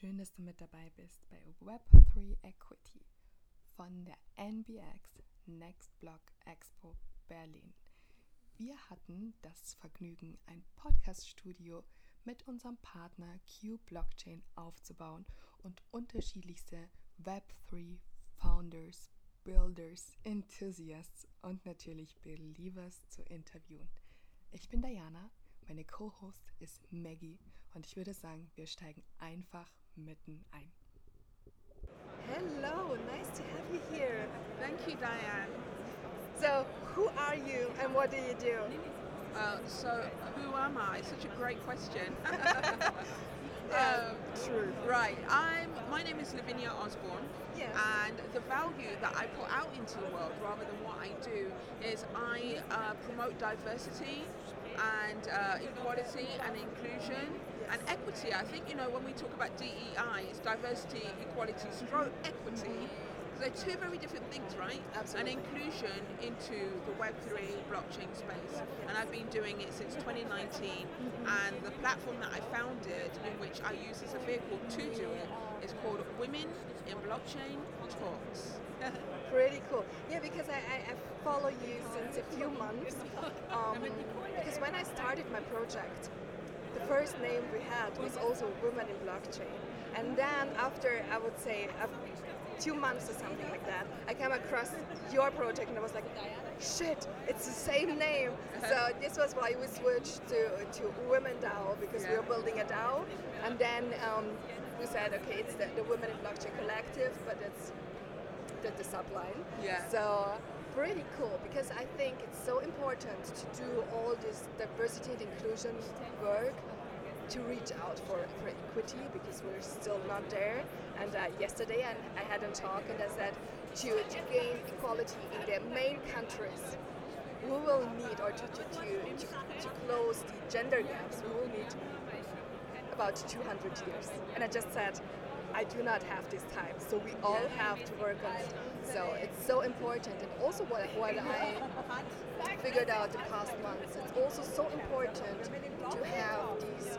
Schön, dass du mit dabei bist bei Web3 Equity von der NBX Next Block Expo Berlin. Wir hatten das Vergnügen, ein Podcast-Studio mit unserem Partner Q Blockchain aufzubauen und unterschiedlichste Web3 Founders, Builders, Enthusiasts und natürlich Believers zu interviewen. Ich bin Diana, meine Co-Host ist Maggie und ich würde sagen, wir steigen einfach mitten ein. Hello, nice to have you here. Thank you, Diane. So, who are you and what do you do? Uh, so, who am I? Such a great question. Yeah, true. Right, I'm. My name is Lavinia Osbourne, Yes. and the value that I put out into the world, rather than what I do, is I uh, promote diversity and uh, equality and inclusion and equity. I think you know when we talk about DEI, it's diversity, equality, stroke equity. They're two very different things, right? Absolutely. And inclusion into the Web3 blockchain space. And I've been doing it since 2019. And the platform that I founded, in which I use as a vehicle to do it, is called Women in Blockchain Talks. Pretty cool. Yeah, because I, I, I follow you since a few months. Um, because when I started my project, the first name we had was also Women in Blockchain. And then after, I would say, two months or something like that, I came across your project and I was like, shit, it's the same name. So this was why we switched to, to Women DAO because we were building a DAO. And then um, we said, okay, it's the, the Women in Blockchain Collective, but it's the, the subline. Yeah. So pretty cool because I think it's so important to do all this diversity and inclusion work to reach out for, for equity because we're still not there. And uh, yesterday I, I had a talk and I said to, to gain equality in the main countries, we will need, or to, to, to, to, to close the gender gaps, we will need about 200 years. And I just said, I do not have this time, so we all have to work on it. So it's so important. And also, what, what I figured out the past months, it's also so important to have these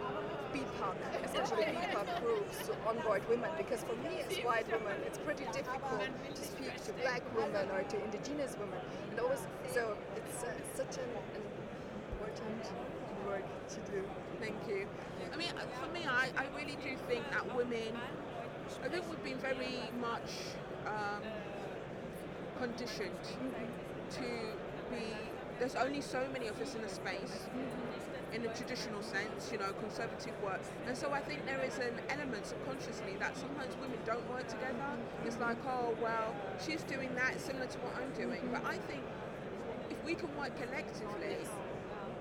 BIPOC, especially BIPOC groups, to onboard women. Because for me, as white woman, it's pretty difficult to speak to black women or to indigenous women. And always, so it's uh, such an, an important work to do. Thank you. I mean, uh, for me, I, I really do think that women, I think we've been very much um, conditioned to be, there's only so many of us in a space in a traditional sense, you know, conservative work. And so I think there is an element subconsciously that sometimes women don't work together. It's like, oh, well, she's doing that, similar to what I'm doing. But I think if we can work collectively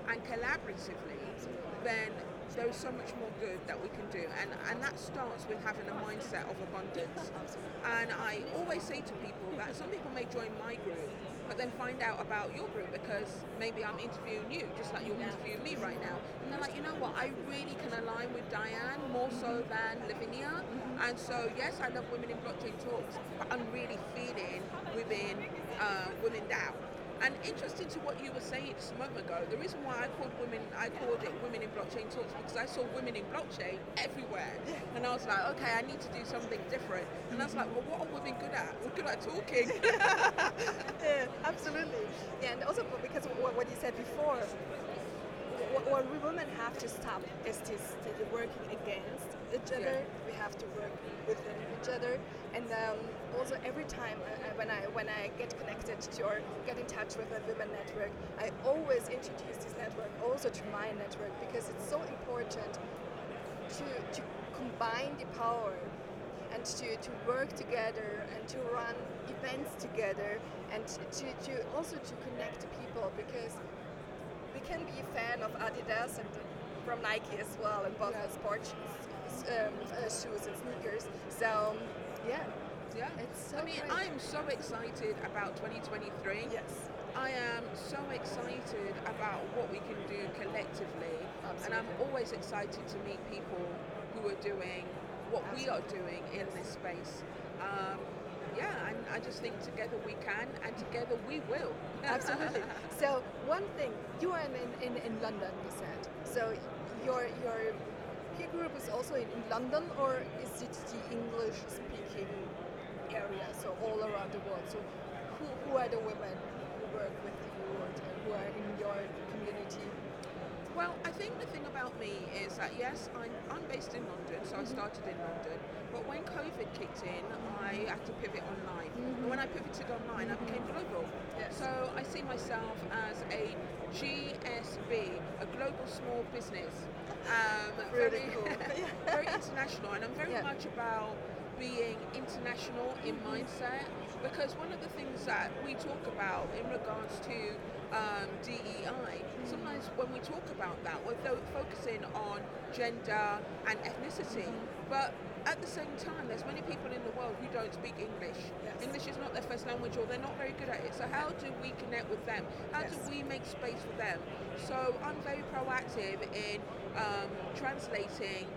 and collaboratively, then there's so much more good that we can do. And, and that starts with having a mindset of abundance. And I always say to people that some people may join my group, but then find out about your group because maybe I'm interviewing you, just like you're interviewing me right now. And they're like, you know what, I really can align with Diane more so than Lavinia. And so, yes, I love Women in Blockchain Talks, but I'm really feeling within uh, Women DAO. And interesting to what you were saying just a moment ago, the reason why I called women, I called it Women in Blockchain Talks because I saw women in blockchain everywhere, and I was like, okay, I need to do something different. And I was like, well, what are women good at? We're good at talking. yeah, absolutely. Yeah, and also because what, what you said before, what, we women have to stop is this the working against each other. We have to work within each other, and um, also every time uh, uh, when I when I get connected to or get in touch with a women network, I always introduce this network also to my network because it's so important to to combine the power and to, to work together and to run events together and to, to also to connect to people because we can be a fan of Adidas and from Nike as well and both Yeah. sports shoes, um, uh, shoes and sneakers. So yeah, yeah. it's so I mean, great. I'm so excited about 2023. yes, I am so excited about what we can do collectively, and I'm always excited to meet people who are doing what we are doing in this space. Um, yeah, and I just think together we can, and together we will. absolutely. so one thing you are in, in, in London, you said. So your your peer group is also in, in London, or is it the English-speaking area, so all around the world? So, who, who are the women who work with you or who are in your community? Well, I think the thing about me is that yes, I'm, I'm based in London, so I mm-hmm. started in London. But when COVID kicked in, I had to pivot online. And when I mm-hmm. pivoted online, I became mm-hmm. global. Yes. So I see myself as a GSB, a global small business. Um, Really very, cool. very international, and I'm very Yeah. much about being international in mindset because one of the things that we talk about in regards to um, DEI, sometimes when we talk about that, we're fo- focusing on gender and ethnicity, but at the same time, there's many people in the world who don't speak English. Yes. English is not their first language, or they're not very good at it. So how do we connect with them? How Yes. do we make space for them? So I'm very proactive in um, translating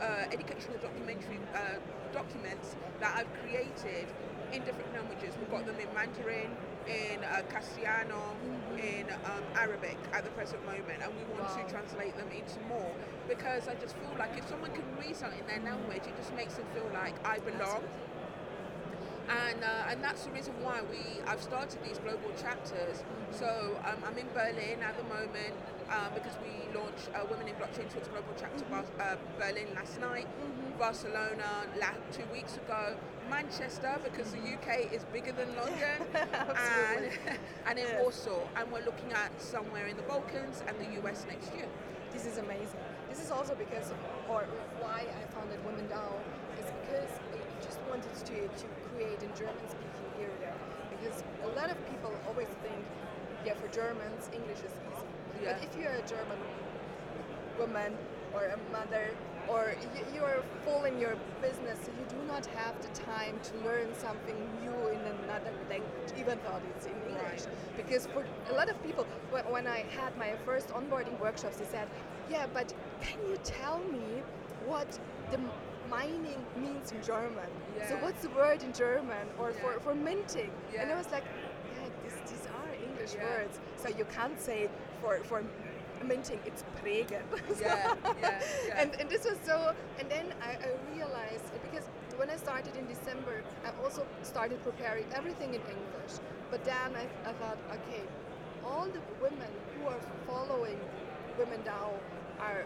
uh, educational documentary uh, documents that I've created in different languages. We've got them in Mandarin, in uh, Castellano, in um, Arabic at the present moment, and we want Wow. to translate them into more because I just feel like if someone can read something in their language, it just makes them feel like I belong. And, uh, and that's the reason why we I've started these global chapters. So um, I'm in Berlin at the moment um, because we launched uh, Women in Blockchain Talks Global Chapter Bar- uh, Berlin last night, Barcelona la- two weeks ago, Manchester because the UK is bigger than London, and, and in Yes. Warsaw. And we're looking at somewhere in the Balkans and the US next year. This is amazing. This is also because, or why I founded Women DAO, is because I just wanted to, to create a German speaking area. Because a lot of people always think, yeah, for Germans, English is easy. Yeah. But if you're a German woman or a mother, or you, are full in your business, so you do not have the time to learn something new in another language, even though it's in English. Right. Because for a lot of people, when, I had my first onboarding workshops, they said, "Yeah, but can you tell me what the mining means in German? So what's the word in German or Yeah. for, for minting?" And I was like, "Yeah, this, these are English Yeah. words. So you can't say for for minting it's prägen." Yeah, yeah, yeah. And, and this was so, and then I, I realized because when I started in December, I also started preparing everything in English. But then I, I thought, okay, all the women who are following Women DAO are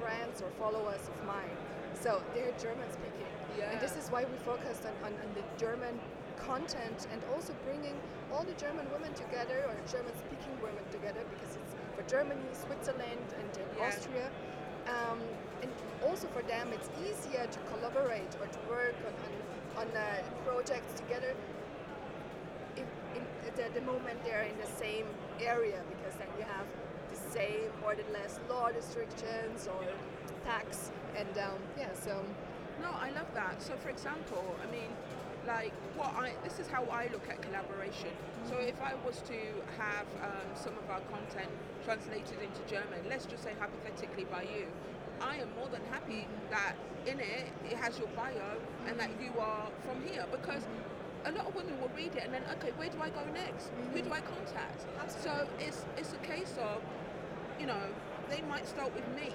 friends or followers of mine. So they're German speaking. And this is why we focused on, on, on the German content and also bringing all the German women together or German speaking women together because Germany, Switzerland, and Yeah. Austria. Um, and also for them, it's easier to collaborate or to work on, on, on uh, projects together if in the, the moment they're in the same area because then you have the same more than less law restrictions or tax and um, yeah so No, I love that. So, for example, I mean, like what I this is how I look at collaboration. So, if I was to have um, some of our content translated into German, let's just say hypothetically by you, I am more than happy that in it it has your bio and that you are from here because. A lot of women will read it and then, okay, where do I go next? Who do I contact? So it's it's a case of you know, they might start with me,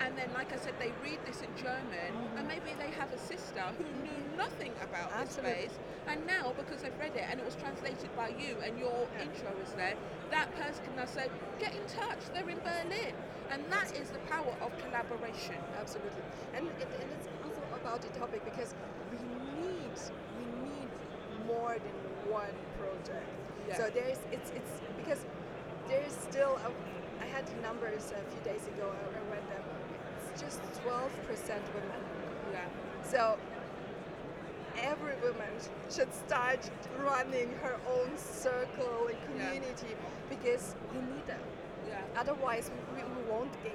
and then, like I said, they read this in German, and mm. maybe they have a sister who knew nothing about this Absolutely. space, and now because they've read it and it was translated by you and your intro is there, that person can now say, get in touch, they're in Berlin. And that is the power of collaboration. absolutely and, and, and it's also about the topic because we need we need more than one project Yeah. so there's it's it's because there's still a, I had the numbers a few days ago I, read them it's just 12% women Yeah. So every woman should start running her own circle and Yeah. community because we need them. Yeah. Otherwise, we, we won't gain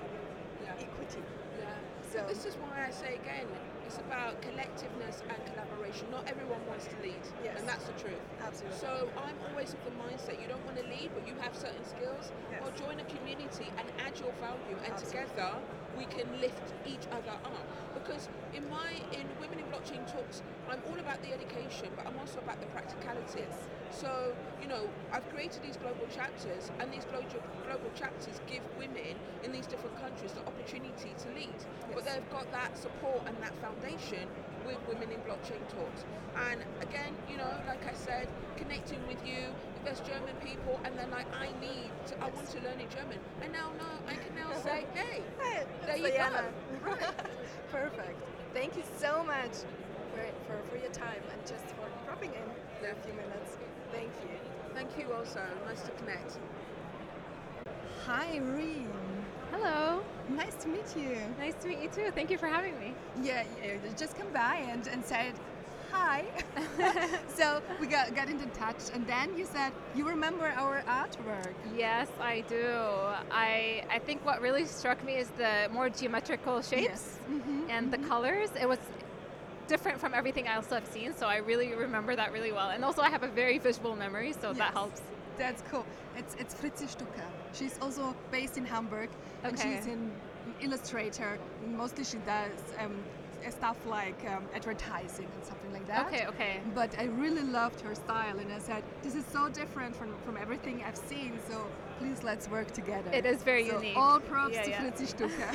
Yeah. equity. Yeah. So This is why I say again, it's about collectiveness and collaboration. Not everyone wants to lead, Yes. and that's the truth. absolutely. So I'm always of the mindset you don't want to lead, but you have certain skills. Yes. Well, join a community and add your value, and Absolutely. together we can lift each other up. Because in my in Women in Blockchain Talks I'm all about the education, but I'm also about the practicalities. So, you know, I've created these global chapters, and these global, global chapters give women in these different countries the opportunity to lead. But they've got that support and that foundation with Women in Blockchain Talks. And again, you know, like I said, connecting with you, there's German people, and then like, I need, to, I want to learn in German. I now know, I can now say, hey, Hey, there you Dajana. go. Right. Perfect. Thank you so much for, for, for your time and just for dropping in for a few minutes. Thank you. Thank you also. Nice to connect. Hi, Reem. Hello. Nice to meet you. Nice to meet you too. Thank you for having me. Yeah, yeah just come by and, and said hi. so we got, got into touch, and then you said you remember our artwork. Yes, I do. I I think what really struck me is the more geometrical shapes Yes. Mhm, and the colors. It was different from everything else I've seen, so I really remember that really well. And also I have a very visual memory, so that helps. That's cool. It's it's Fritzi Stucker. She's also based in Hamburg, and Okay. she's an illustrator. Mostly she does um, stuff like um, advertising and something like that. Okay, okay. But I really loved her style, and I said, "This is so different from, from everything I've seen. So please, let's work together." It is very so unique. All props Yeah, to yeah. Fritzi Stucker.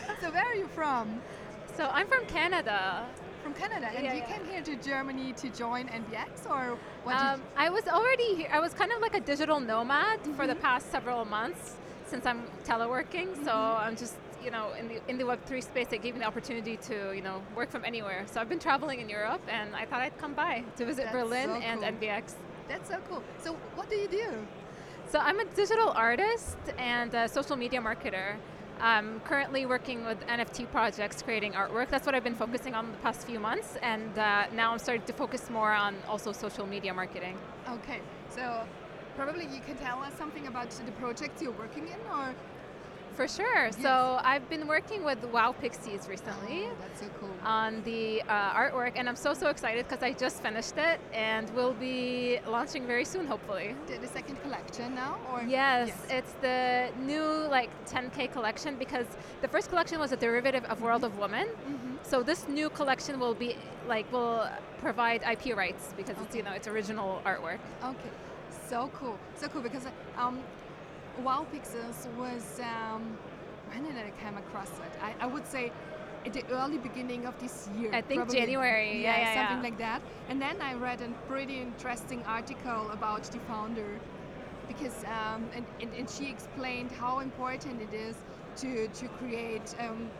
so where are you from? So I'm from Canada. From Canada, and Yeah, you yeah. came here to Germany to join NBX, or what? Um, I was already here. I was kind of like a digital nomad for Mm-hmm. the past several months since I'm teleworking. So Mm-hmm. I'm just, you know, in the in the Web3 space, it gave me the opportunity to, you know, work from anywhere. So I've been traveling in Europe, and I thought I'd come by to visit That's Berlin so and cool. NBX. That's so cool. So what do you do? So I'm a digital artist and a social media marketer. I'm currently working with NFT projects, creating artwork. That's what I've been focusing on the past few months, and uh, now I'm starting to focus more on also social media marketing. Okay, so probably you can tell us something about the projects you're working in, or For sure. So I've been working with Wow Pixies recently Oh, that's so cool. on the uh, artwork, and I'm so so excited because I just finished it, and we'll be launching very soon, hopefully. the, the second collection now, or Yes, it's the new like 10k collection because the first collection was a derivative of World of Women. Mm-hmm. So this new collection will be like will provide IP rights because it's you know it's original artwork. Okay, so cool, so cool because um, Wow Pixies was um, when did I come across it? I, I would say at the early beginning of this year. I think probably. January, yeah, yeah, something yeah. like that. And then I read a pretty interesting article about the founder because um, and, and, and she explained how important it is to to create um,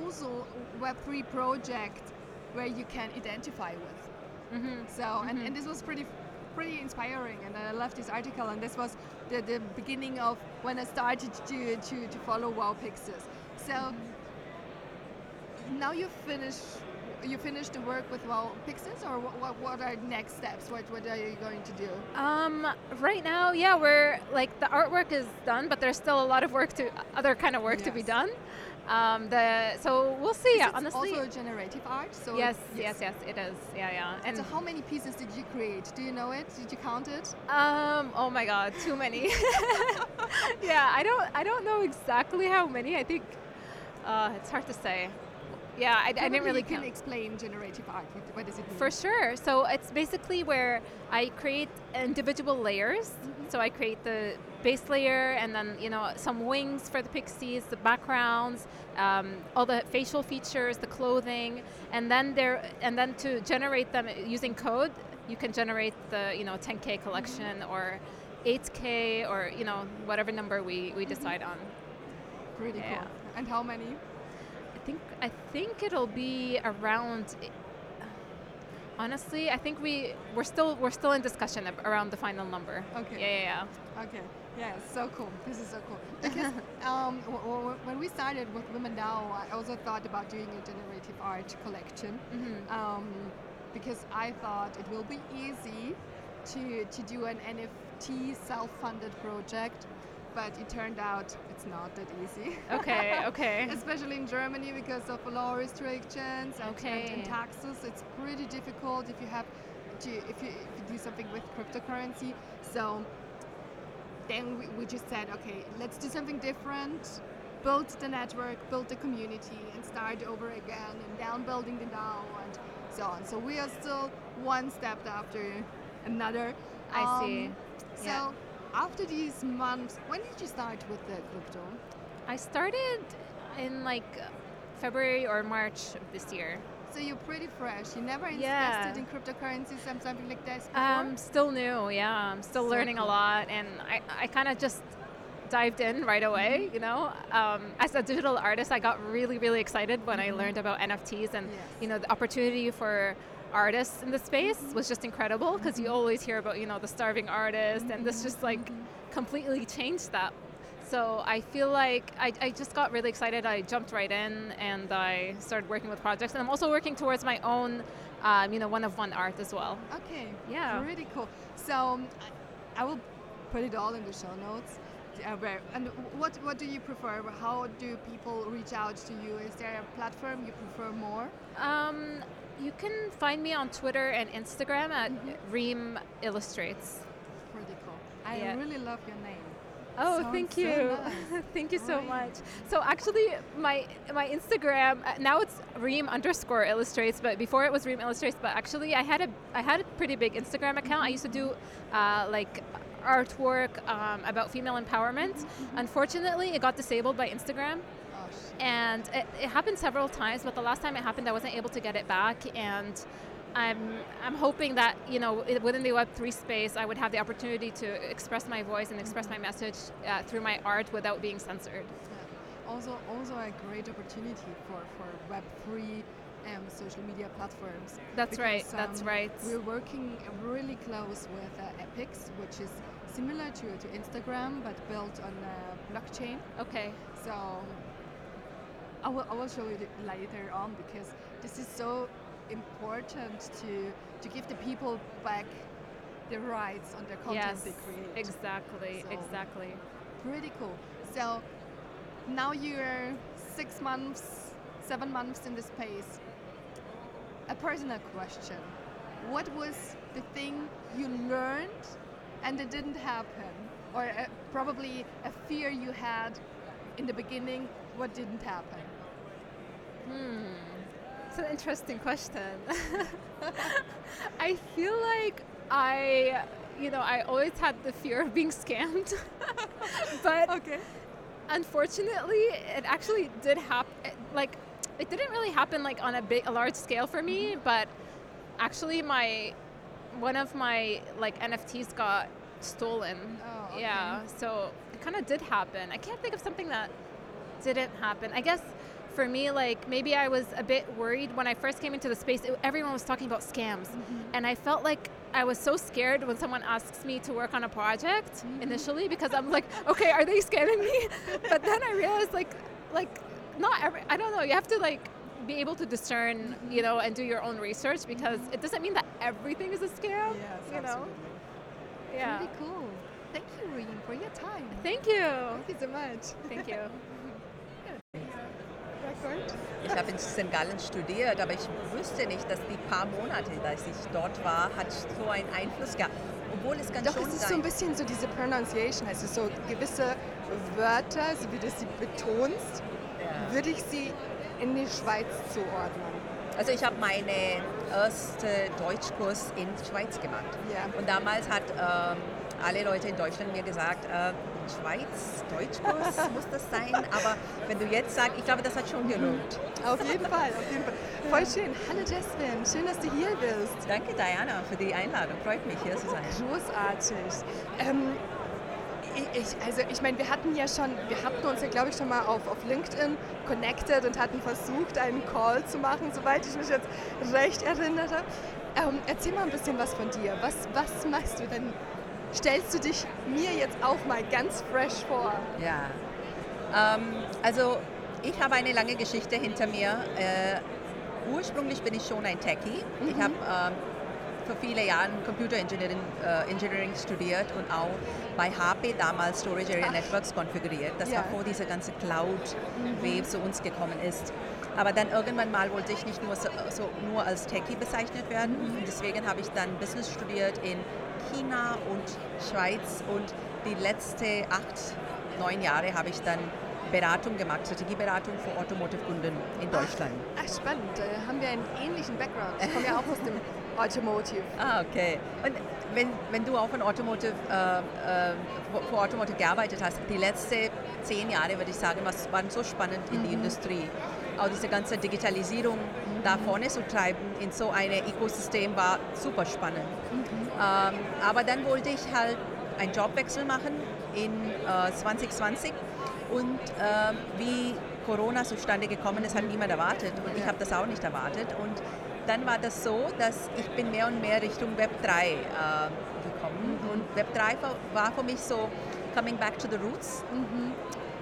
also Web3 project where you can identify with. hmm So, and, and this was pretty pretty inspiring, and I love this article. And this was the, the beginning of when I started to to, to follow Wow Pixies. So now you finish you finished the work with Wow Pixies, or what, what, what are next steps? What what are you going to do? Um, right now, yeah, we're like the artwork is done, but there's still a lot of work to other kind of work to be done. Um, the so we'll see. Yeah, It's honestly, also generative art. So yes, yes, yes, it is. Yeah, yeah. And so how many pieces did you create? Do you know it? Did you count it? Um. Oh my God, too many. yeah, I don't. I don't know exactly how many. I think uh, it's hard to say. Yeah, I, I didn't really you can count. explain generative art. What- What does it mean? For sure. So it's basically where I create individual layers. Mm-hmm. So I create the base layer and then you know some wings for the pixies, the backgrounds, um, all the facial features, the clothing, and then there and then to generate them using code, you can generate the you know 10k collection Mm-hmm. or 8k or you know whatever number we, we decide on. Pretty Yeah. cool. And how many? I think I think it'll be around. Honestly, I think we we're still we're still in discussion around the final number. Okay. Yeah, yeah, yeah. Okay. Yeah, so cool. This is so cool. Because um, w- w- when we started with Women DAO, I also thought about doing a generative art collection. Mhm. Um, because I thought it will be easy to, to do an NFT self-funded project, but it turned out it's not that easy. Okay, okay. Especially in Germany because of law restrictions and, and- and taxes. It's pretty difficult if you have to if you, if you do something with cryptocurrency. So then we, we just said, okay, let's do something different. Build the network, build the community, and start over again, and down building the DAO. And so on. So we are still one step after another. I Um, see. So Yeah. After these months, when did you start with the crypto? I started in like February or March of this year. So you're pretty fresh. You never Yeah. invested in cryptocurrencies and something like this before? Um, still new, yeah. I'm still So learning cool. a lot, and I, I kind of just dived in right away. You know, um, as a digital artist, I got really, really excited when I learned about NFTs and Yes. you know the opportunity for artists in the space was just incredible because you always hear about you know the starving artist, and this just like completely changed that. So I feel like I, I just got really excited. I jumped right in and I started working with projects, and I'm also working towards my own, um, you know, one of one art as well. Okay. Yeah. Pretty cool. So um, I I will put it all in the show notes. Uh, where, and what what do you prefer? How do people reach out to you? Is there a platform you prefer more? Um, you can find me on Twitter and Instagram at Reem Illustrates. Pretty cool. I Yeah. really love your name. Oh, Sounds thank so you, nice. thank you so Right. much. So actually, my my Instagram uh, now it's Reem underscore Illustrates, but before it was Reem Illustrates. But actually, I had a I had a pretty big Instagram account. I used to do uh, like artwork um, about female empowerment. Unfortunately, it got disabled by Instagram. And it, it happened several times but the last time it happened i wasn't able to get it back and i'm i'm hoping that you know within the web3 space i would have the opportunity to express my voice and express my message uh, through my art without being censored Yeah. Also, also a great opportunity for for Web three um, social media platforms. That's right, because, that's um, right. We're working really close with uh, Epix, which is similar to, to Instagram but built on uh, blockchain. okay So I will, I will show you later on because this is so important to to give the people back the rights on their content yes they create. exactly So- exactly Pretty cool. So now you're six months, seven months in the space. A personal question. What was the thing you learned and it didn't happen? Or uh, probably a fear you had in the beginning, what didn't happen? Hmm. It's an interesting question. I feel like I, you know, I always had the fear of being scammed. but Okay. unfortunately, it actually did happen. Like, it didn't really happen like on a big, a large scale for me. But actually, my one of my like NFTs got stolen. Oh, okay. Yeah, so it kind of did happen. I can't think of something that didn't happen. I guess for me, like maybe I was a bit worried when I first came into the space. It, everyone was talking about scams, mm-hmm. and I felt like I was so scared when someone asks me to work on a project mm-hmm. initially because I'm like, okay, are they scamming me? but then I realized like, like not every. I don't know. You have to like be able to discern, mm-hmm. you know, and do your own research because it doesn't mean that everything is a scam. Yes, you know. absolutely. Yeah. Pretty cool. Thank you, Reem, for your time. Thank you. Thank you so much. Thank you. Ich habe in St. Gallen studiert, aber ich wüsste nicht, dass die paar Monate, dass ich dort war, hat so einen Einfluss gehabt. Obwohl es kann Doch, es ist so ein bisschen so diese Pronunciation, also so gewisse Wörter, so wie du sie betonst, Ja. würde ich sie in die Schweiz zuordnen. Also ich habe meinen ersten Deutschkurs in Schweiz gemacht. Ja. Und damals hat ähm, alle Leute in Deutschland mir gesagt, äh, Schweiz, Deutschkurs muss das sein. Aber wenn du jetzt sagst, ich glaube, das hat schon gelohnt. Auf jeden Fall, auf jeden Fall. Voll schön. Hallo Jasmine, schön, dass du hier bist. Danke Diana für die Einladung. Freut mich hier zu sein. Großartig. Ähm, ich- also ich meine, wir hatten ja schon, wir hatten uns ja glaube ich schon mal auf, auf LinkedIn connected und hatten versucht, einen Call zu machen, soweit ich mich jetzt recht erinnert habe. Ähm, erzähl mal ein bisschen was von dir. Was, was machst du denn? Stellst du dich mir jetzt auch mal ganz fresh vor? Ja, ähm, also ich habe eine lange Geschichte hinter mir. Äh, ursprünglich bin ich schon ein Techie. Ich habe ähm, für viele Jahre Computer Engineering, äh, Engineering studiert und auch bei HP damals Storage Area Networks konfiguriert. Das Ja. war vor diese ganze Cloud-Wave zu uns gekommen ist. Aber dann irgendwann mal wollte ich nicht nur, so, so nur als Techie bezeichnet werden. Und deswegen habe ich dann Business studiert in China und Schweiz und die letzten acht, neun Jahre habe ich dann Beratung gemacht, Strategieberatung für Automotive-Kunden in Deutschland. Ach, ach spannend. Da haben wir einen ähnlichen Background. Ich komme ja auch aus dem Automotive. Ah, okay. Und wenn, wenn du auch von Automotive, äh, äh, für Automotive gearbeitet hast, die letzten zehn Jahre, würde ich sagen, was waren so spannend in die Industrie. Auch diese ganze Digitalisierung da vorne zu treiben in so ein Ökosystem war super spannend. Ähm, aber dann wollte ich halt einen Jobwechsel machen in äh, 2020 und äh, wie Corona zustande gekommen ist, hat niemand erwartet und ich habe das auch nicht erwartet und dann war das so, dass ich bin mehr und mehr Richtung Web 3 äh, gekommen und Web 3 war, war für mich so coming back to the roots.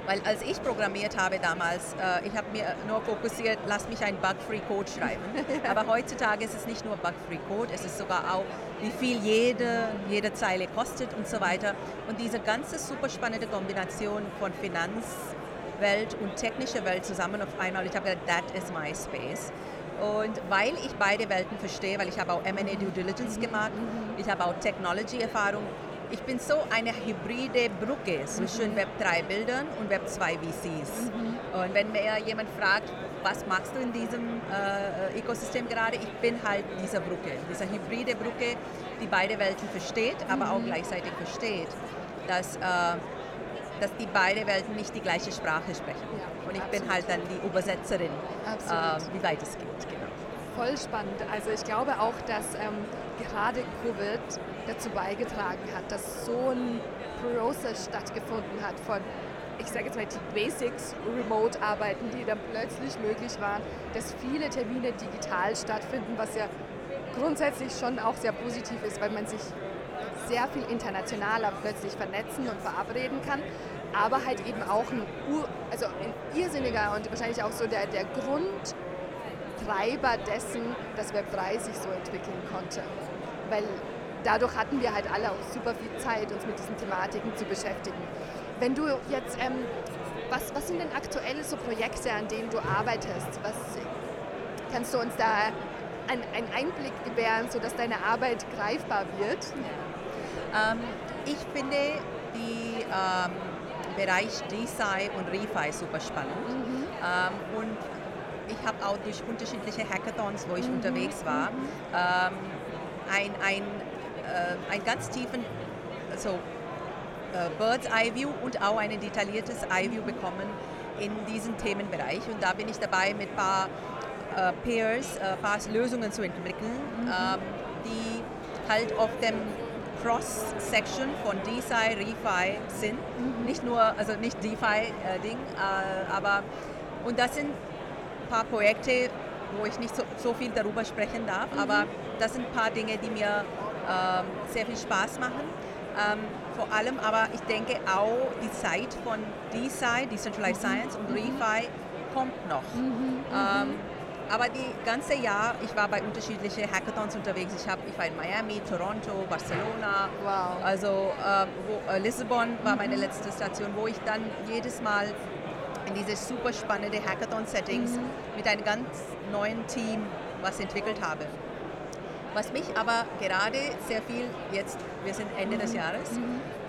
Weil als ich programmiert habe damals, äh, ich habe mir nur fokussiert, lass mich einen Bug-Free Code schreiben. Aber heutzutage ist es nicht nur Bug-Free Code, es ist sogar auch, wie viel jede, jede Zeile kostet und so weiter. Und diese ganze super spannende Kombination von Finanzwelt und technischer Welt zusammen auf einmal, ich habe gedacht, that is my space. Und weil ich beide Welten verstehe, weil ich habe auch M&A Due Diligence gemacht, ich habe auch Technology-Erfahrung, ich bin so eine hybride Brücke zwischen Web 3 Bildern und Web 2 VCs. Und wenn mir jemand fragt, was machst du in diesem äh, Ökosystem gerade, ich bin halt diese Brücke, diese hybride Brücke, die beide Welten versteht, aber auch gleichzeitig versteht, dass, äh, dass die beide Welten nicht die gleiche Sprache sprechen. Ja, und ich bin absolut. halt dann die Übersetzerin, äh, wie weit es geht. Voll spannend. Also ich glaube auch, dass ähm, gerade Covid dazu beigetragen hat, dass so ein Prozess stattgefunden hat von, ich sage jetzt mal die Basics, Remote-Arbeiten, die dann plötzlich möglich waren, dass viele Termine digital stattfinden, was ja grundsätzlich schon auch sehr positiv ist, weil man sich sehr viel internationaler plötzlich vernetzen und verabreden kann, aber halt eben auch ein, Ur, also ein irrsinniger und wahrscheinlich auch so der, der Grundtreiber dessen, dass Web 3 sich so entwickeln konnte. Weil dadurch hatten wir halt alle auch super viel Zeit, uns mit diesen Thematiken zu beschäftigen. Wenn du jetzt, ähm, was, was sind denn aktuelle so Projekte, an denen du arbeitest? Was kannst du uns da einen, einen Einblick gewähren, sodass deine Arbeit greifbar wird? Ähm, ich finde die ähm, Bereich DeSci und ReFi super spannend. Ähm, und ich habe auch durch unterschiedliche Hackathons, wo ich unterwegs war, ähm, ein, ein, äh, ein ganz tiefen so, äh, Bird's Eye View und auch ein detailliertes Eye View bekommen in diesem Themenbereich. Und da bin ich dabei, mit ein paar äh, Peers ein paar Lösungen zu entwickeln, ähm, die halt auf dem Cross-Section von DeFi, ReFi sind. Nicht nur, also nicht DeFi-Ding, äh, aber und das sind ein paar Projekte, wo ich nicht so, so viel darüber sprechen darf, aber das sind ein paar Dinge, die mir ähm, sehr viel Spaß machen. Ähm, vor allem aber, ich denke auch, die Zeit von DeSci, Decentralized Science und ReFi kommt noch. Ähm, aber die ganze Jahr, ich war bei unterschiedlichen Hackathons unterwegs. Ich, hab, ich war in Miami, Toronto, Barcelona. Wow. Also äh, wo, äh, Lissabon war meine letzte Station, wo ich dann jedes Mal in diese super spannende Hackathon-Settings mit einem ganz neuen Team was entwickelt habe. Was mich aber gerade sehr viel, jetzt, wir sind Ende des Jahres,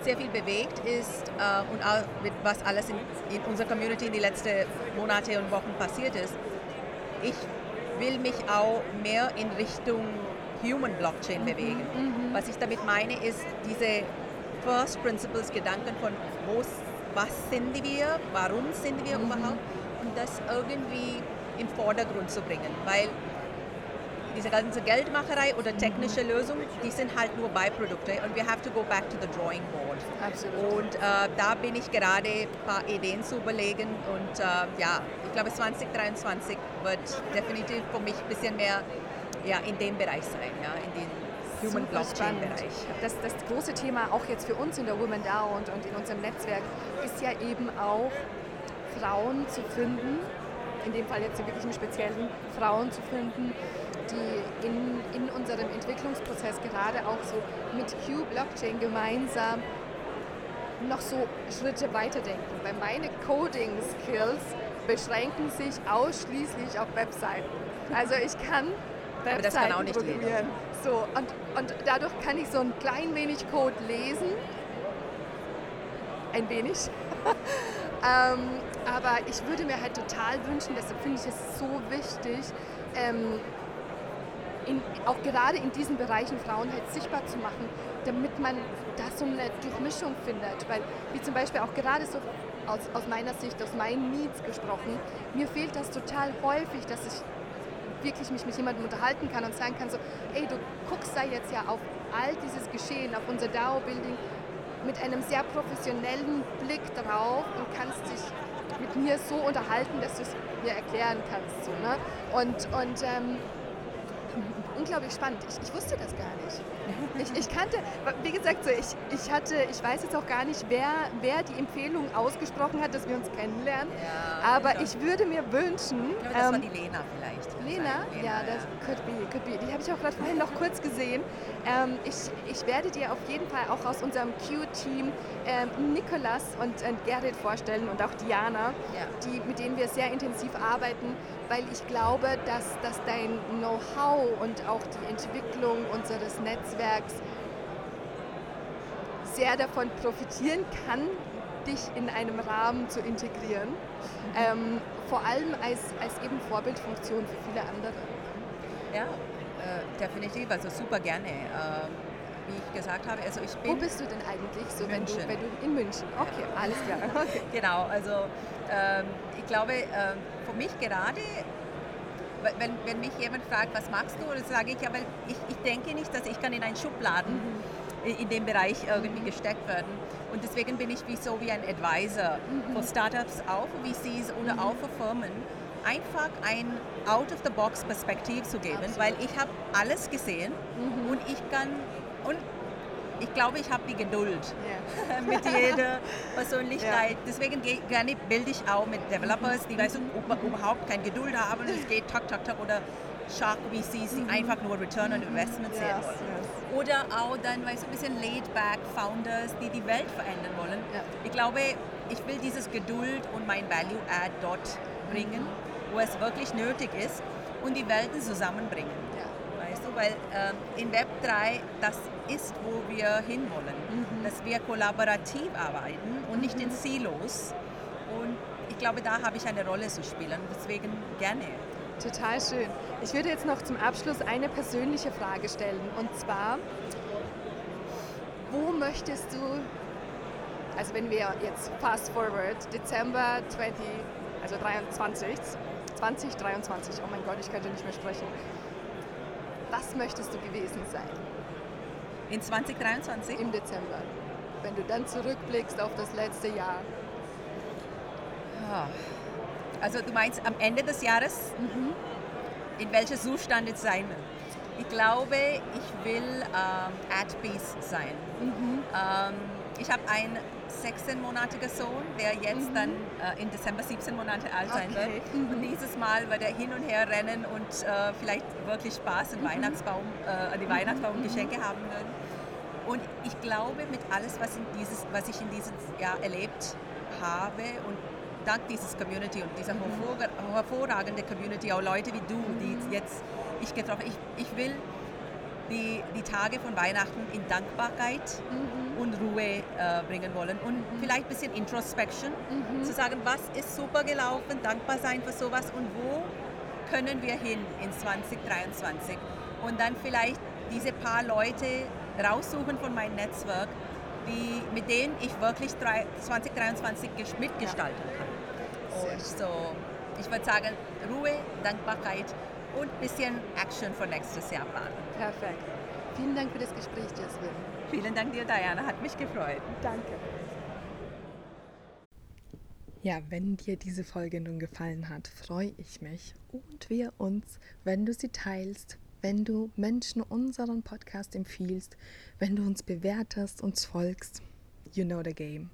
sehr viel bewegt ist äh, und auch mit was alles in, in unserer Community in den letzten Monate und Wochen passiert ist, ich will mich auch mehr in Richtung Human Blockchain bewegen. Was ich damit meine, ist diese First Principles Gedanken von wo, was sind wir, warum sind wir überhaupt? Und das irgendwie im Vordergrund zu bringen, weil diese ganze Geldmacherei oder technische Lösungen, die sind halt nur Beiprodukte. Und wir have to go back to the drawing board. Absolut. Und äh, da bin ich gerade ein paar Ideen zu überlegen. Und äh, ja, ich glaube 2023 wird definitiv für mich ein bisschen mehr ja, in dem Bereich sein, ja, in den Human Super Blockchain spannend. Bereich. Das, das große Thema auch jetzt für uns in der Women DAO und, und in unserem Netzwerk ist ja eben auch Frauen zu finden, in dem Fall jetzt wirklich im Speziellen Frauen zu finden, die in, in unserem Entwicklungsprozess gerade auch so mit Q-Blockchain gemeinsam noch so Schritte weiterdenken. Weil meine Coding-Skills beschränken sich ausschließlich auf Webseiten. Also ich kann Aber das kann auch Webseiten nicht jeder. programmieren. So, und, und dadurch kann ich so ein klein wenig Code lesen. Ein wenig. ähm, Aber ich würde mir halt total wünschen, deshalb finde ich es so wichtig, ähm, in, auch gerade in diesen Bereichen Frauen halt sichtbar zu machen, damit man da so eine Durchmischung findet. Weil, wie zum Beispiel auch gerade so aus, aus meiner Sicht, aus meinen Needs gesprochen, mir fehlt das total häufig, dass ich wirklich mich mit jemandem unterhalten kann und sagen kann, so, hey, du guckst da jetzt ja auf all dieses Geschehen, auf unser DAO-Building mit einem sehr professionellen Blick drauf und kannst dich mit mir so unterhalten, dass du es mir erklären kannst. So, ne? Und, und ähm, unglaublich spannend. Ich, ich, wusste das gar nicht. Ich, ich, kannte, wie gesagt, so ich, ich hatte, ich weiß jetzt auch gar nicht, wer, wer die Empfehlung ausgesprochen hat, dass wir uns kennenlernen. Ja, aber ich würde mir wünschen. Ich glaube, das ähm, war die Lena vielleicht. Lena? Lena? Ja, das could be, could be. Die habe ich auch gerade vorhin noch kurz gesehen. Ähm, ich, ich werde dir auf jeden Fall auch aus unserem Q-Team ähm, Nikolas und, und Gerrit vorstellen und auch Diana, ja. die, mit denen wir sehr intensiv arbeiten, weil ich glaube, dass, dass dein Know-how und auch die Entwicklung unseres Netzwerks sehr davon profitieren kann, dich in einem Rahmen zu integrieren. Mhm. Ähm, vor allem als, als eben Vorbildfunktion für viele andere. Ja, äh, definitiv, also super gerne. Äh, wie ich gesagt habe, also ich bin. Wo bist du denn eigentlich so, wenn du, wenn du in München? Okay, ja. alles klar. Okay. genau, also ähm, ich glaube, äh, für mich gerade wenn, wenn mich jemand fragt, was magst du, dann sage ich ja, weil ich, ich denke nicht, dass ich kann in einen Schubladen mhm. in dem Bereich irgendwie mhm. gesteckt werden. Und deswegen bin ich wie so wie ein Advisor mhm. für Startups, auch für VCs oder mhm. auch für Firmen, einfach ein Out-of-the-Box-Perspektiv zu geben, Absolut. weil ich habe alles gesehen mhm. und ich kann und ich glaube, ich habe die Geduld yeah. mit jeder Persönlichkeit. Yeah. Deswegen gerne bilde ich auch mit Developers, die weißt, überhaupt keine Geduld haben. Es geht tak, tak, tak oder Shark VCs, die mhm. einfach nur Return on Investment sehen yes, wollen. Yes. Oder auch dann, weißt du, ein bisschen laid-back Founders, die die Welt verändern wollen. Ja. Ich glaube, ich will dieses Geduld und mein Value-Add dort bringen, mhm. Wo es wirklich nötig ist und die Welten zusammenbringen. Ja. Weißt du, weil äh, in Web 3, das ist, wo wir hinwollen. Mhm. Dass wir kollaborativ arbeiten und nicht in mhm. Silos. Und ich glaube, da habe ich eine Rolle zu spielen. Deswegen gerne. Total schön. Ich würde jetzt noch zum Abschluss eine persönliche Frage stellen. Und zwar, wo möchtest du, also wenn wir jetzt fast forward, Dezember 20, also 23, 2023, oh mein Gott, ich könnte nicht mehr sprechen. Was möchtest du gewesen sein? In 2023? Im Dezember. Wenn du dann zurückblickst auf das letzte Jahr. Ah. Also du meinst am Ende des Jahres, mhm. in welchem Zustand es sein will? Ich glaube, ich will ähm, at peace sein. Mhm. Ähm, ich habe einen 16-monatiger Sohn, der jetzt mhm. dann äh, im Dezember 17 Monate alt sein okay. wird. Mhm. Und dieses Mal wird er hin und her rennen und äh, vielleicht wirklich Spaß im mhm. Weihnachtsbaum, äh, an die Weihnachtsbaum mhm. Geschenke haben wird. Und ich glaube, mit alles, was, in dieses, was ich in diesem Jahr erlebt habe und dank dieses Community und dieser mhm. hervorragende Community, auch Leute wie du, die mhm. jetzt ich getroffen ich, ich will die, die Tage von Weihnachten in Dankbarkeit mhm. und Ruhe äh, bringen wollen und mhm. vielleicht ein bisschen Introspection, mhm. zu sagen, was ist super gelaufen, dankbar sein für sowas und wo können wir hin in 2023 und dann vielleicht diese paar Leute raussuchen von meinem Netzwerk, die, mit denen ich wirklich 2023 mitgestalten kann. Und so, ich würde sagen, Ruhe, Dankbarkeit und ein bisschen Action für nächstes Jahr planen. Perfekt. Vielen Dank für das Gespräch, Jasmin. Vielen Dank dir, Diana. Hat mich gefreut. Danke. Ja, wenn dir diese Folge nun gefallen hat, freue ich mich und wir uns, wenn du sie teilst, wenn du Menschen unseren Podcast empfiehlst, wenn du uns bewertest, uns folgst. You know the game.